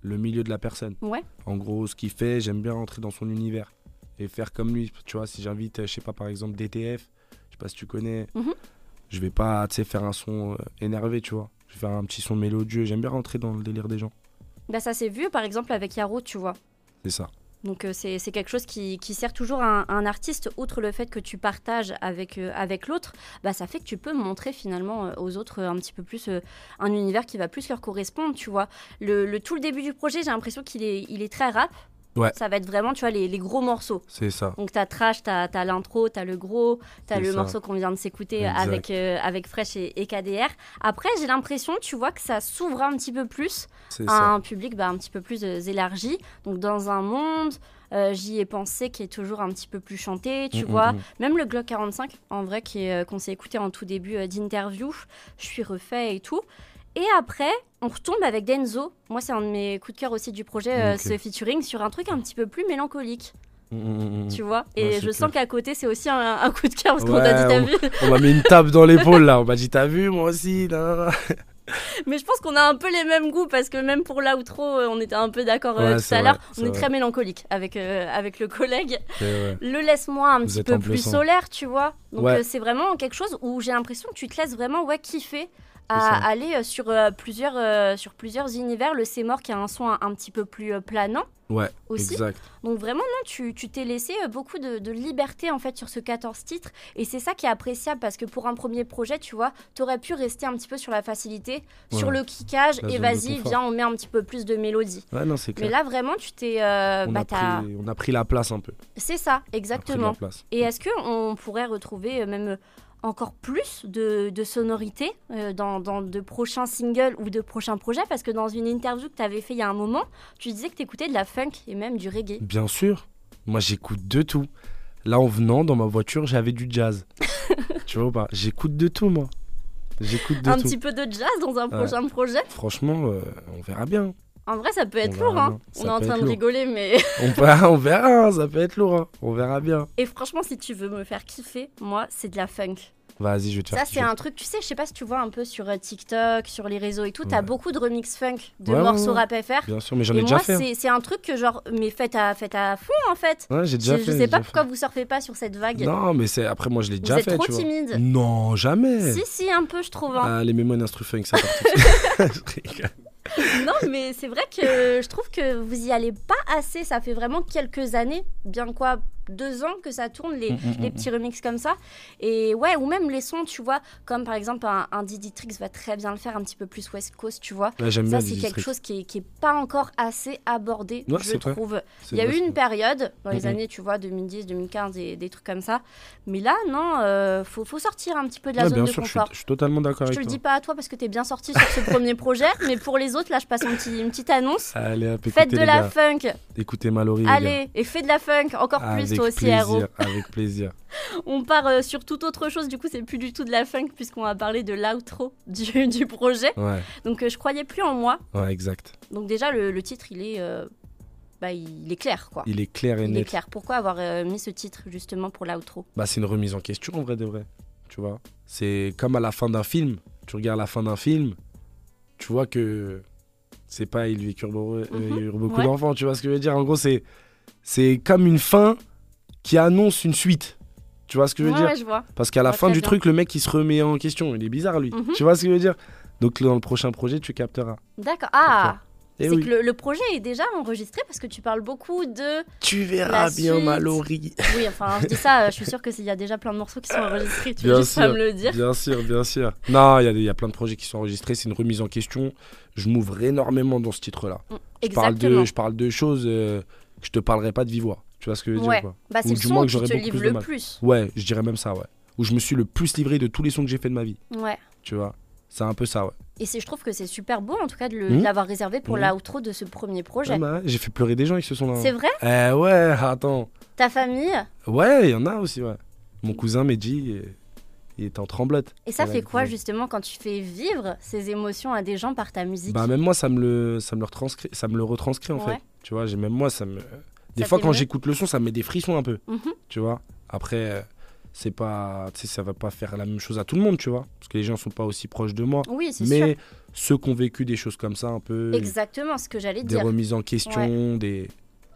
S4: le milieu de la personne.
S3: Ouais.
S4: En gros, ce qu'il fait, j'aime bien rentrer dans son univers et faire comme lui. Tu vois, si j'invite, euh, je sais pas, par exemple, DTF, pas si tu connais,
S3: Mhm.
S4: je vais pas, tu sais, faire un son euh, énervé, tu vois. Je vais faire un petit son mélodieux. J'aime bien rentrer dans le délire des gens.
S3: Bah, ça s'est vu par exemple avec Yaro, tu vois.
S4: C'est ça.
S3: Donc euh, c'est c'est quelque chose qui, qui sert toujours un, un artiste, outre le fait que tu partages avec, euh, avec l'autre, bah, ça fait que tu peux montrer finalement euh, aux autres un petit peu plus un univers qui va plus leur correspondre, tu vois. Le, le- tout le début du projet, j'ai l'impression qu'il est, il est très rap.
S4: Ouais.
S3: Ça va être vraiment, tu vois, les, les gros morceaux.
S4: C'est ça.
S3: Donc t'as Trash, t'as as, l'intro, t'as le gros, t'as le
S4: ça.
S3: morceau qu'on vient de s'écouter avec, euh, avec Fresh et, et KDR. Après, j'ai l'impression, tu vois, que ça s'ouvre un petit peu plus à
S4: ça.
S3: un public bah, un petit peu plus euh, élargi. Donc dans un monde, euh, j'y ai pensé, qui est toujours un petit peu plus chanté, tu
S4: Mm,
S3: vois.
S4: mm, mm.
S3: Même le Glock 45, en vrai, qu'on s'est écouté en tout début d'interview, je suis refait et tout. Et après, on retombe avec Denzo. Moi, c'est un de mes coups de cœur aussi du projet, euh, ce featuring, sur un truc un petit peu plus mélancolique,
S4: Mm, mm, mm.
S3: tu vois. Et
S4: Ouais,
S3: je sens qu'à côté, c'est aussi un, un coup de cœur, parce qu'on t'a dit, t'as
S4: Ouais,
S3: vu
S4: On m'a mis une tape dans l'épaule là. On m'a dit, t'as vu, moi aussi. là
S3: Mais je pense qu'on a un peu les mêmes goûts parce que même pour l'outro, euh, on était un peu d'accord euh,
S4: Ouais,
S3: tout
S4: c'est
S3: à l'heure. On est très mélancolique avec, euh, avec le collègue.
S4: Ouais.
S3: Le laisse-moi un
S4: Vous
S3: petit peu plus solaire, tu vois. Donc
S4: Ouais.
S3: euh, c'est vraiment quelque chose où j'ai l'impression que tu te laisses vraiment ouais, kiffer à aller euh, sur, euh, plusieurs, euh, sur plusieurs univers. Le C'est mort qui a un son un, un petit peu plus euh, planant
S4: Ouais,
S3: aussi.
S4: exact.
S3: Donc vraiment, non, tu tu t'es laissé beaucoup de, de liberté en fait sur ce 14 titres. Et c'est ça qui est appréciable parce que pour un premier projet, tu vois, t'aurais pu rester un petit peu sur la facilité, sur le kickage
S4: La
S3: et vas-y, viens, on met un petit peu plus de mélodie.
S4: Ouais, non, c'est
S3: Mais
S4: clair.
S3: là, vraiment, tu t'es. euh,
S4: on,
S3: bah,
S4: a
S3: t'as-
S4: pris, on a pris la place un peu.
S3: C'est ça,
S4: On a pris de
S3: exactement.
S4: la place.
S3: Et est-ce qu'on pourrait retrouver même encore plus de, de sonorités euh, dans, dans de prochains singles ou de prochains projets Parce que dans une interview que tu avais fait il y a un moment, tu disais que tu écoutais de la funk et même du reggae.
S4: Bien sûr. Moi, j'écoute de tout. Là, en venant dans ma voiture, j'avais du jazz. tu vois ou pas? J'écoute de tout, moi. J'écoute de
S3: Un
S4: tout.
S3: petit peu de jazz dans un
S4: Ouais.
S3: prochain projet
S4: Franchement, euh, on verra bien.
S3: En vrai, ça peut être
S4: On
S3: lourd. Hein. On est en
S4: peut
S3: train de
S4: lourd.
S3: rigoler, mais.
S4: On verra, on verra, hein, ça peut être lourd. hein. On verra bien.
S3: et franchement, si tu veux me faire kiffer, moi, c'est de la funk.
S4: Vas-y, je vais te faire
S3: Ça, c'est un truc, tu sais, je sais pas si tu vois un peu sur euh, TikTok, sur les réseaux et tout, t'as beaucoup de remix funk de
S4: Ouais,
S3: morceaux
S4: ouais.
S3: rap FR.
S4: Bien sûr, mais j'en ai déjà
S3: moi,
S4: fait. hein.
S3: c'est un truc que, genre, mais faites à, faites à fond en fait.
S4: Ouais, j'ai déjà
S3: je,
S4: fait.
S3: je sais pas pourquoi
S4: fait.
S3: vous surfez pas sur cette vague.
S4: Non, mais c'est après, moi, je l'ai déjà
S3: êtes
S4: fait.
S3: trop
S4: tu vois.
S3: timide.
S4: Non, jamais.
S3: Si, si, un peu, je trouve. hein.
S4: Allez, mets-moi une instru funk, ça part
S3: Non, mais c'est vrai que je trouve que vous y allez pas assez. Ça fait vraiment quelques années, bien quoi, deux ans que ça tourne, les,
S4: Mm, mm,
S3: les
S4: mm,
S3: petits remixes comme ça. Et ouais, ou même les sons, tu vois, comme par exemple un, un Diddy Trix va très bien le faire, un petit peu plus West Coast, tu vois. Ça, c'est quelque chose qui est, qui est pas encore assez abordé,
S4: Ouais,
S3: je trouve. Il y a eu une période, dans les années, tu vois, 2010, 2015, et des trucs comme ça. Mais là, non, euh, faut, faut sortir un petit peu de la
S4: Ouais,
S3: zone
S4: bien
S3: de
S4: sûr, je suis,
S3: confort.
S4: je suis totalement d'accord
S3: Je te le dis pas à toi parce que t'es bien sorti sur ce premier projet, mais pour les autres, là, je passe un petit, une petite annonce.
S4: Allez, hop,
S3: Faites de la
S4: gars.
S3: funk,
S4: Écoutez Mallory,
S3: allez, et fais de la funk encore plus toi aussi,
S4: avec plaisir.
S3: On part euh, sur toute autre chose, du coup, c'est plus du tout de la funk puisqu'on va parler de l'outro du, du projet.
S4: Ouais,
S3: Donc, euh, je croyais plus en moi.
S4: ouais, exact.
S3: Donc, déjà, le, le titre, il est, euh, bah, il est clair, quoi.
S4: Il est clair et
S3: Il est
S4: net.
S3: clair. Pourquoi avoir mis ce titre justement pour l'outro?
S4: Bah, c'est une remise en question en vrai de vrai. Tu vois? C'est comme à la fin d'un film. Tu regardes la fin d'un film, tu vois que c'est pas ils vécurent
S3: Mhm.
S4: il y a eu beaucoup d'enfants. Tu vois ce que je veux dire? En gros, c'est c'est comme une fin qui annonce une suite. Tu vois ce que je veux
S3: Ouais,
S4: dire
S3: ouais, je vois.
S4: Parce qu'à la fin du
S3: bien.
S4: truc, le mec il se remet en question. Il est bizarre lui.
S3: Mhm.
S4: Tu vois ce que je veux dire Donc dans le prochain projet, tu capteras.
S3: D'accord. Ah
S4: Et
S3: C'est
S4: oui.
S3: que le, le projet est déjà enregistré parce que tu parles beaucoup de.
S4: Tu verras bien
S3: suite.
S4: Mallory.
S3: Oui, enfin, je dis ça, euh, je suis sûre qu'il y a déjà plein de morceaux qui sont enregistrés. Tu veux
S4: Bien
S3: juste pas
S4: sûr.
S3: me le dire.
S4: Bien sûr, bien sûr. Non, il y, a y plein de projets qui sont enregistrés. C'est une remise en question. Je m'ouvre énormément dans ce titre-là. Je parle,
S3: Exactement.
S4: de, je parle de choses euh, que je te parlerai pas de vive voix. Tu vois ce que je veux
S3: Ouais.
S4: dire quoi
S3: Bah, c'est
S4: ou
S3: le
S4: du moins que j'aurais beaucoup plus de mal.
S3: plus.
S4: Ouais, je dirais même ça, ouais. Où je me suis le plus livré de tous les sons que j'ai fait de ma vie.
S3: Ouais.
S4: Tu vois C'est un peu ça, ouais.
S3: Et je trouve que c'est super beau en tout cas de de l'avoir réservé pour
S4: Mhm.
S3: l'outro de ce premier projet.
S4: Ah bah j'ai fait pleurer des gens avec ce son-là.
S3: C'est vrai
S4: Eh ouais, attends.
S3: Ta famille
S4: Ouais, il y en a aussi, ouais. Mon cousin euh, il est en tremblote.
S3: Et ça fait quoi justement quand tu fais vivre ces émotions à des gens par ta musique
S4: Bah même moi, ça me le, ça me le retranscrit, ça me le retranscrit en
S3: Ouais.
S4: fait. Tu vois, j'ai même moi, ça me. Des
S3: Ça
S4: fois, quand j'écoute le son, ça me met des frissons un peu.
S3: Mhm.
S4: Tu vois. Après, euh, c'est pas, ça va pas faire la même chose à tout le monde, tu vois, parce que les gens sont pas aussi proches de moi.
S3: Oui,
S4: Mais ceux qui ont vécu des choses comme ça, un peu,
S3: sûr. Exactement ce que j'allais
S4: des
S3: dire.
S4: remises en question, des,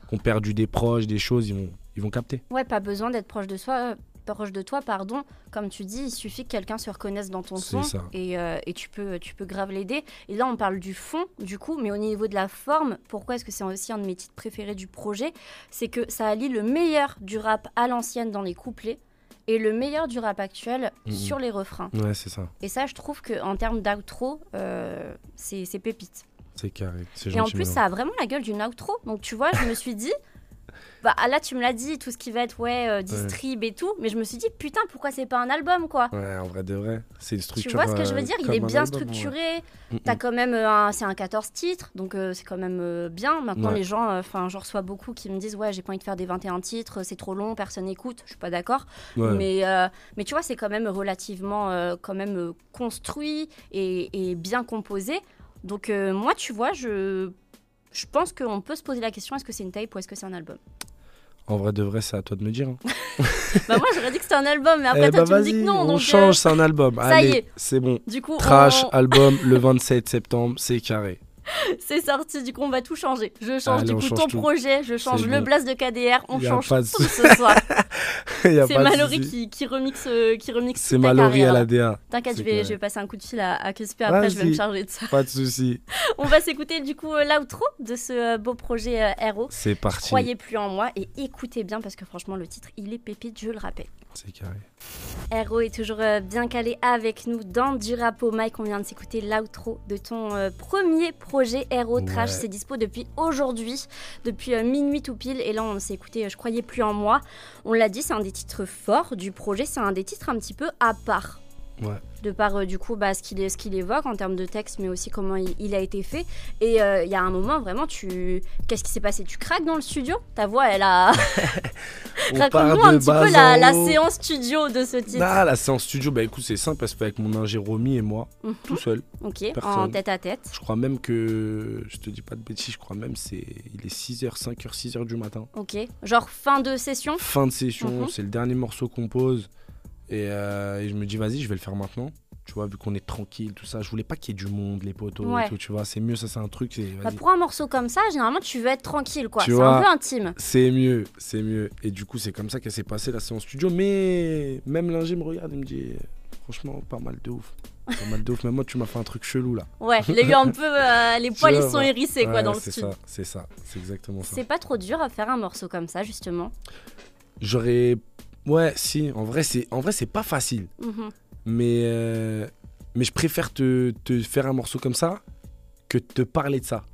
S4: qui ont perdu des proches, des choses, ils vont, ils vont capter.
S3: Ouais, pas besoin d'être proche de soi. Proche de toi, pardon, comme tu dis, il suffit que quelqu'un se reconnaisse dans ton son et, euh, et tu, peux, tu peux grave l'aider. Et là, on parle du fond, du coup, mais au niveau de la forme, pourquoi est-ce que c'est aussi un de mes titres préférés du projet? C'est que ça allie le meilleur du rap à l'ancienne dans les couplets et le meilleur du rap actuel sur les refrains.
S4: Ouais, c'est ça.
S3: Et ça, je trouve qu'en termes d'outro, euh, c'est pépite.
S4: C'est carré.
S3: Et en plus, ça a vraiment la gueule d'une outro. Donc, tu vois, je me suis dit, bah là, tu me l'as dit, tout ce qui va être, ouais, euh, distrib et tout. Mais je me suis dit, putain, pourquoi c'est pas un album, quoi?
S4: Ouais, en vrai de vrai, c'est une structure.
S3: Tu vois ce que je veux
S4: euh,
S3: dire? Il est bien
S4: album,
S3: structuré. T'as quand même euh, un, c'est un 14 titres, donc euh, c'est quand même euh, bien. Maintenant,
S4: Ouais.
S3: les gens, enfin, j'en reçois beaucoup qui me disent, ouais, j'ai pas envie de faire des 21 titres, c'est trop long, personne n'écoute. Je suis pas d'accord. Mais, mais tu vois, c'est quand même relativement quand même construit et, et bien composé. Donc moi, tu vois, je, je pense qu'on peut se poser la question est-ce que c'est une tape ou est-ce que c'est un album?
S4: En vrai de vrai, c'est à toi de me dire. hein.
S3: Bah moi, j'aurais dit que c'était un album, mais après
S4: Eh
S3: toi,
S4: bah
S3: tu me dis que non.
S4: on
S3: donc, euh,
S4: change, c'est un album.
S3: ça y
S4: Allez,
S3: est.
S4: c'est bon.
S3: du coup,
S4: Trash,
S3: on-
S4: album, le 27 septembre, c'est carré.
S3: c'est sorti. Du coup, on va tout changer. Je change
S4: Allez,
S3: du coup ton
S4: tout.
S3: projet, je change le
S4: bon.
S3: blast de KDR, on
S4: Y
S3: change
S4: de
S3: tout ce soir. C'est Mallory qui, qui remixe, euh, qui remixe
S4: C'est Mallory à la DA.
S3: T'inquiète, je vais, je vais passer un coup de fil à, à Cuspe après, je vais me charger de ça.
S4: Pas de souci.
S3: On va s'écouter du coup euh, l'outro de ce euh, beau projet Hero.
S4: C'est parti.
S3: Croyez plus en moi et écoutez bien parce que franchement le titre il est pépite, je le rappelle.
S4: C'est carré.
S3: Hero est toujours bien calé avec nous dans du rap au mic. On vient de s'écouter l'outro de ton premier projet Hero Trash.
S4: Ouais.
S3: C'est dispo depuis aujourd'hui, depuis minuit tout pile. Et là on s'est écouté Je croyais plus en moi. On l'a dit, c'est un des titres forts du projet. C'est un des titres un petit peu à part.
S4: Ouais.
S3: De par euh, du coup bah, ce qu'il est- ce qu'il évoque en termes de texte, mais aussi comment il, il a été fait. Et euh, il y a un moment vraiment, tu qu'est-ce qui s'est passé? Tu craques dans le studio? Ta voix, elle a.
S4: On
S3: Raconte-nous un petit peu la, séance studio de ce titre.
S4: Ah, la séance studio, bah écoute, c'est simple, parce que avec mon ingé Romy et moi,
S3: Mhm.
S4: tout seul.
S3: Ok, en tête à tête.
S4: Je crois même que, je te dis pas de bêtises, je crois même c'est, il est 6h, 5h, 6h du matin.
S3: Ok, genre fin de session.
S4: Fin de session,
S3: Mhm.
S4: c'est le dernier morceau qu'on pose. Et, euh, et je me dis, vas-y, je vais le faire maintenant. Tu vois, vu qu'on est tranquille, tout ça. Je voulais pas qu'il y ait du monde, les poteaux
S3: Ouais.
S4: et tout, tu vois. C'est mieux, ça, c'est un truc. C'est,
S3: Bah, pour un morceau comme ça, généralement tu veux être tranquille quoi. C'est un peu intime.
S4: C'est mieux, c'est mieux. Et du coup, c'est comme ça qu'elle s'est passée la séance studio. Mais même l'ingé me regarde et me dit, franchement, pas mal de ouf. Pas mal de ouf. Même moi, tu m'as fait un truc chelou là.
S3: Ouais, il a eu un peu. euh, les poils ils
S4: vois,
S3: sont
S4: ouais.
S3: hérissés quoi
S4: Ouais,
S3: dans le
S4: c'est
S3: studio.
S4: ça, c'est ça, c'est exactement ça.
S3: C'est pas trop dur à faire un morceau comme ça justement?
S4: J'aurais. Ouais, si. En vrai, c'est en vrai, c'est pas facile.
S3: Mhm.
S4: Mais, euh, mais je préfère te, te faire un morceau comme ça que te parler de ça.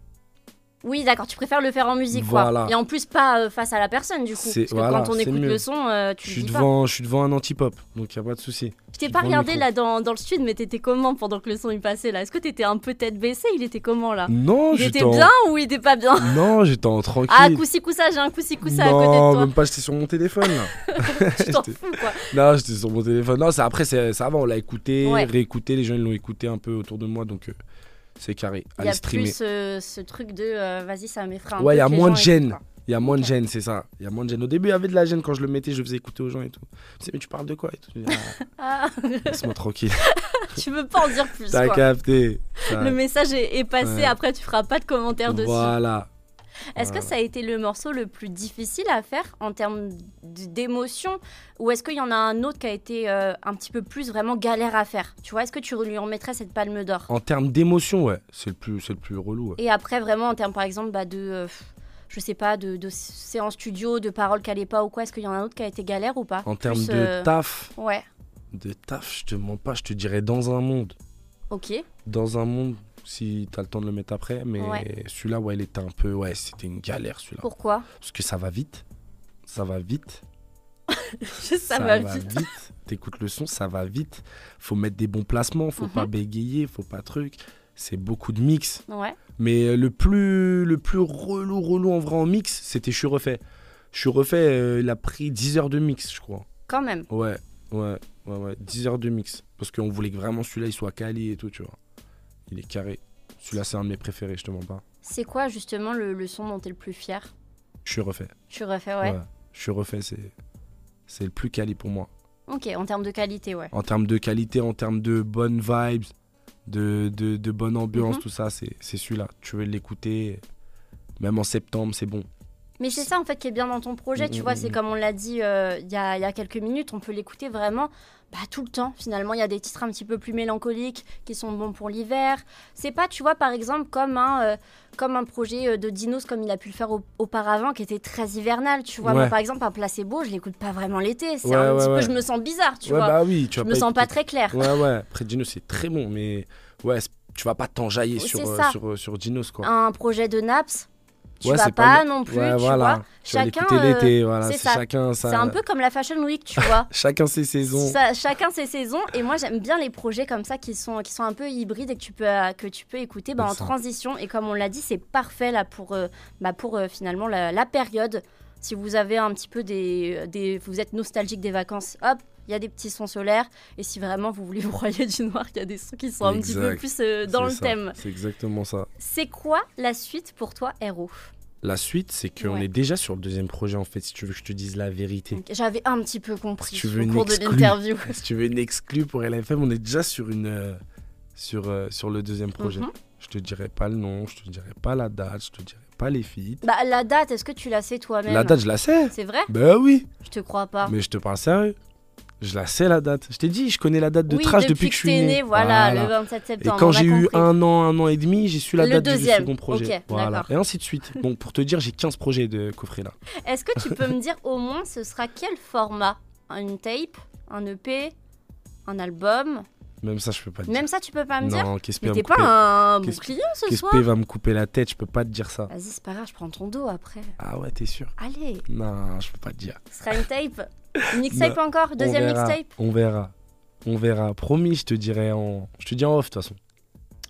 S3: Oui, d'accord, tu préfères le faire en musique,
S4: Voilà.
S3: quoi. Et en plus, pas euh, face à la personne, du coup. Parce que
S4: voilà,
S3: quand on écoute
S4: mieux.
S3: le son, euh, tu
S4: Je
S3: le
S4: suis,
S3: dis pas.
S4: devant, je suis devant un anti-pop, donc y a pas de souci.
S3: Je t'ai pas
S4: devant
S3: regardé là dans, dans le studio, mais t'étais comment pendant que le son il passait là? Est-ce que t'étais un peu tête baissée? Il était comment là?
S4: Non,
S3: Il
S4: j'étais
S3: était
S4: en...
S3: bien ou il était pas bien?
S4: Non, j'étais en tranquille.
S3: Ah, coussi coussa, j'ai un coussi coussa à côté
S4: non,
S3: de toi.
S4: même pas, j'étais sur mon téléphone là.
S3: Tu t'en fous quoi.
S4: Non, j'étais sur mon téléphone. Non, après, c'est, ça va, on l'a écouté,
S3: Ouais.
S4: réécouté, les gens ils l'ont écouté un peu autour de moi, donc euh, c'est carré.
S3: Il y a
S4: streamer.
S3: plus euh, ce truc de euh, vas-y, ça m'effraie un
S4: Ouais,
S3: peu
S4: il y a moins de gêne. Il y a moins de gêne, c'est ça. Il y a moins de gêne. Au début, il y avait de la gêne quand je le mettais, je faisais écouter aux gens et tout. Sais, mais tu parles de quoi et tout. Je Ah,
S3: Ah,
S4: Laisse-moi tranquille.
S3: tu veux pas en dire plus
S4: T'as capté. Ça-
S3: Le message est, est passé,
S4: Ouais.
S3: après tu feras pas de commentaires dessus.
S4: Voilà.
S3: Est-ce que
S4: Voilà.
S3: ça a été le morceau le plus difficile à faire en termes d'émotion ou est-ce qu'il y en a un autre qui a été euh, un petit peu plus vraiment galère à faire? Tu vois, est-ce que tu lui remettrais cette palme d'or?
S4: En termes d'émotion, ouais, c'est le plus, c'est le plus relou. ouais.
S3: Et après, vraiment, en termes par exemple bah, de, euh, je sais pas, de, de séance studio, de paroles qui allaient pas ou quoi, est-ce qu'il y en a un autre qui a été galère ou pas?
S4: En termes de
S3: euh,
S4: taf,
S3: Ouais,
S4: de taf, je te mens pas, je te dirais dans un monde.
S3: ok.
S4: Dans un monde, si t'as le temps de le mettre après, mais
S3: Ouais.
S4: celui-là, ouais, il était un peu, ouais, c'était une galère celui-là.
S3: Pourquoi?
S4: Parce que ça va vite. Ça va vite.
S3: Ça, va vite.
S4: T'écoutes le son, ça va vite. Faut mettre des bons placements, faut
S3: Mhm.
S4: pas bégayer, faut pas truc. C'est beaucoup de mix.
S3: Ouais.
S4: Mais euh, le plus, le plus relou, relou en vrai en mix, c'était Je suis refait. Je suis refait, euh, il a pris 10 heures de mix, je crois.
S3: Quand même.
S4: Ouais, ouais, ouais, ouais. 10 heures de mix. Parce qu'on voulait que vraiment celui-là, il soit quali et tout, tu vois. Il est carré. Celui-là, c'est un de mes préférés, je te mens pas.
S3: C'est quoi justement le, le son dont t'es le plus fier?
S4: Je suis refait.
S3: Tu refais, ouais.
S4: Je suis refait, c'est, c'est le plus quali pour moi.
S3: Ok, en termes de qualité, ouais.
S4: En termes de qualité, en termes de bonnes vibes, de, de, de bonne ambiance,
S3: Mhm.
S4: tout ça, c'est, c'est celui-là. Tu veux l'écouter, même en septembre, c'est bon.
S3: Mais c'est ça en fait qui est bien dans ton projet, tu
S4: Mm,
S3: vois,
S4: mm,
S3: c'est
S4: mm.
S3: comme on l'a dit euh, il y, a, il y a quelques minutes, on peut l'écouter vraiment bah, tout le temps. Finalement, il y a des titres un petit peu plus mélancoliques qui sont bons pour l'hiver. C'est pas, tu vois, par exemple, comme un, euh, comme un projet euh, de Dinos comme il a pu le faire au- auparavant qui était très hivernal, tu vois.
S4: Ouais.
S3: Moi, par exemple, un placebo, je l'écoute pas vraiment l'été. C'est
S4: Ouais,
S3: un
S4: ouais,
S3: petit peu, je me sens bizarre, tu
S4: ouais,
S3: vois.
S4: bah oui, tu
S3: je me sens pas très clair.
S4: Ouais, ouais. Après, Dino, c'est très bon, mais ouais, tu vas pas t'enjailler
S3: C'est
S4: sur, euh, sur, sur Dinos, quoi.
S3: Un projet de Naps, tu
S4: Ouais,
S3: vas pas, non plus,
S4: ouais,
S3: tu
S4: voilà.
S3: vois.
S4: Tu
S3: Chacun, euh,
S4: l'été, voilà.
S3: c'est.
S4: Chacun, ça...
S3: C'est un peu comme la Fashion Week, tu vois.
S4: Chacun ses saisons.
S3: Ça- chacun ses saisons et moi j'aime bien les projets comme ça qui sont, qui sont un peu hybrides et que tu peux, que tu peux écouter bah, en
S4: ça.
S3: transition et comme on l'a dit c'est parfait là pour, euh, bah, pour euh, finalement la, la période si vous avez un petit peu des, des vous êtes nostalgique des vacances hop il y a des petits sons solaires et si vraiment vous voulez vous broyer du noir il y a des sons qui sont un petit peu plus euh, dans le
S4: ça.
S3: thème
S4: C'est exactement ça.
S3: c'est quoi la suite pour toi Hero
S4: La suite, c'est qu'on
S3: Ouais.
S4: est déjà sur le deuxième projet, en fait, si tu veux que je te dise la vérité.
S3: J'avais un petit peu compris
S4: Si tu veux
S3: au
S4: une
S3: cours de l'interview
S4: si tu veux une exclue pour LFM, on est déjà sur, une, euh, sur, euh, sur le deuxième projet.
S3: Mhm.
S4: Je te dirai pas le nom, je te dirai pas la date, je te dirai pas les feats.
S3: bah la date est-ce que tu la sais toi-même?
S4: La date, je la sais.
S3: c'est vrai?
S4: Bah oui.
S3: je te crois pas
S4: Mais je te parle sérieux. Je la sais la date. Je t'ai dit, je connais la date de
S3: oui,
S4: trash
S3: depuis,
S4: depuis,
S3: que
S4: je suis né.
S3: né, voilà, le 27
S4: Et
S3: septembre.
S4: quand
S3: on a
S4: j'ai eu un an, un an et demi, j'ai su la
S3: Le
S4: date
S3: deuxième.
S4: du second projet. Voilà. Et ainsi de suite. Bon, pour te dire, j'ai 15 projets de coffret là.
S3: Est-ce que tu peux me dire au moins ce sera quel format? Une tape Un EP Un album?
S4: Même ça, je peux pas te dire.
S3: Même ça, tu peux pas me dire
S4: non, Kespe
S3: Mais t'es
S4: couper...
S3: pas un
S4: Qu'est-ce-
S3: bouclier ce
S4: Kespe
S3: soir
S4: va me couper la tête, je peux pas te dire ça.
S3: Vas-y, c'est pas grave, je prends ton dos après.
S4: Ah ouais, t'es sûr
S3: Allez,
S4: Non, je peux pas te dire.
S3: ce sera une tape Une mixtape encore Deuxième
S4: on verra,
S3: mixtape
S4: On verra. On verra. Promis, je te dirai en. Je te dis en off de toute façon.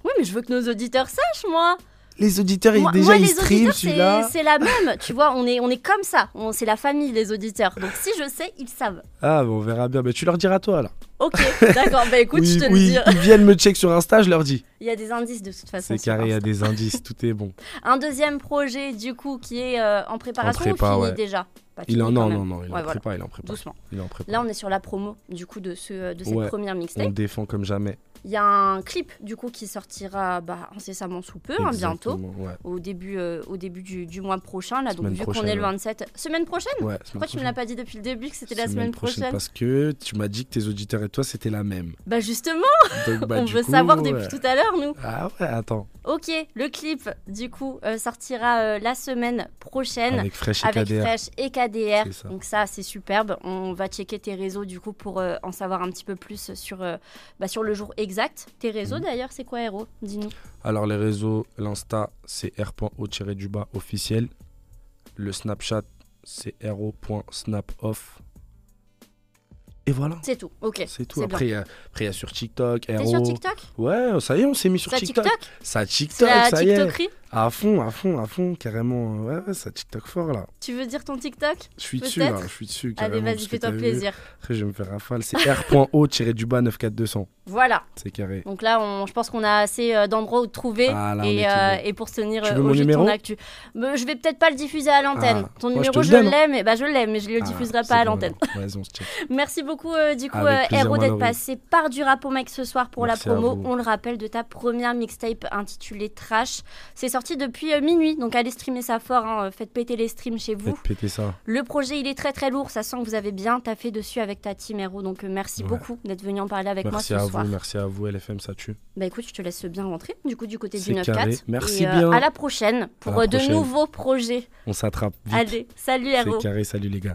S3: Oui, mais je veux que nos auditeurs sachent, moi
S4: Les auditeurs, ils
S3: Moi,
S4: déjà
S3: moi,
S4: ils
S3: auditeurs,
S4: celui-là.
S3: c'est- c'est la même. tu vois, on est, on est comme ça. On- C'est la famille, les auditeurs. Donc si je sais, ils savent.
S4: Ah, bah, on verra bien. Bah, tu leur diras toi là.
S3: Ok, d'accord. Bah écoute,
S4: oui,
S3: je te le dis.
S4: ils viennent me check sur Insta, je leur dis.
S3: Il y a des indices de toute façon.
S4: C'est carré, il y a des indices, tout est bon.
S3: Un deuxième projet, du coup, qui est euh, en préparation
S4: En prépa,
S3: ou fini
S4: ouais.
S3: déjà? Pas
S4: Il en non, non, non, il est
S3: Ouais,
S4: en
S3: voilà.
S4: prépa, il est en prépa.
S3: Doucement.
S4: Il est en prépa.
S3: Là, on est sur la promo, du coup, de, ce, de cette
S4: Ouais.
S3: première
S4: on
S3: mixtape.
S4: défend comme jamais.
S3: Il y a un clip du coup qui sortira bah, incessamment sous peu, hein, bientôt.
S4: Ouais.
S3: Au début, euh, au début du, du mois prochain, là, donc
S4: Semaine
S3: vu qu'on
S4: prochaine,
S3: est le
S4: ouais.
S3: 27. Semaine prochaine
S4: Ouais,
S3: Pourquoi tu me l'as pas dit depuis le début que c'était la semaine, prochaine,
S4: Parce que tu m'as dit que tes auditeurs et toi, c'était la même.
S3: Bah justement,
S4: Donc, bah,
S3: on veut
S4: coup,
S3: savoir
S4: ouais.
S3: depuis tout à l'heure, nous.
S4: Ah ouais, attends.
S3: Ok, le clip, du coup, euh, sortira euh, la semaine prochaine.
S4: Avec Fresh et
S3: avec
S4: KDR.
S3: Fresh et KDR.
S4: Ça.
S3: Donc ça, c'est superbe. On va checker tes réseaux du coup pour en savoir un petit peu plus sur, bah, sur le jour exact. Tes réseaux
S4: Mhm.
S3: d'ailleurs, c'est quoi Héros Dis-nous.
S4: Alors, les réseaux, l'Insta, c'est r.o-du-bas officiel. Le Snapchat, c'est ro.snapoff. Et voilà.
S3: C'est tout. Ok.
S4: C'est tout.
S3: c'est
S4: Après, il y, a- sur TikTok,
S3: T'es
S4: Hero.
S3: sur TikTok?
S4: Ouais, ça y est, on s'est mis sur
S3: Ça
S4: TikTok.
S3: TikTok?
S4: Ça TikTok, ça y est. À fond, à fond, à fond, carrément. Ouais, ouais, ça TikTok fort là.
S3: Tu veux dire ton TikTok
S4: Je suis dessus là, je suis dessus.
S3: Allez, vas-y, fais-toi plaisir.
S4: Après, je vais me faire rafale. C'est r.o-du-bas 94200.
S3: Voilà.
S4: C'est carré.
S3: Donc là, on- je pense qu'on a assez euh, d'endroits où te trouver
S4: Ah, là,
S3: et, euh, et pour se tenir
S4: Tu
S3: euh,
S4: veux
S3: au
S4: mon
S3: de ton actu. Mais je vais peut-être pas le diffuser à l'antenne.
S4: Ah,
S3: ton
S4: moi,
S3: numéro, je,
S4: hein.
S3: l'aime, mais- bah, je l'aime, mais je le
S4: Ah,
S3: diffuserai pas à l'antenne. Merci beaucoup, euh, du coup, euh, Héros, d'être passé par du rap au mec ce soir pour
S4: Merci
S3: la promo. On le rappelle de ta première mixtape intitulée Trash. C'est sorti depuis euh, minuit, donc allez streamer ça fort. hein. Faites péter les streams chez vous.
S4: Faites péter ça.
S3: Le projet, il est très très lourd. Ça sent que vous avez bien taffé dessus avec ta team Héros. Donc euh, merci
S4: Ouais.
S3: beaucoup d'être venu en parler avec
S4: Merci
S3: moi ce
S4: à
S3: soir.
S4: vous, merci à vous, LFM, ça tue.
S3: Bah écoute, je te laisse bien rentrer du coup du côté du
S4: C'est
S3: 9-4.
S4: carré. Merci
S3: Et, euh,
S4: bien.
S3: À la prochaine pour
S4: À la
S3: de
S4: prochaine.
S3: nouveaux projets.
S4: On s'attrape vite.
S3: Allez, salut
S4: C'est
S3: Héros.
S4: carré, salut les gars.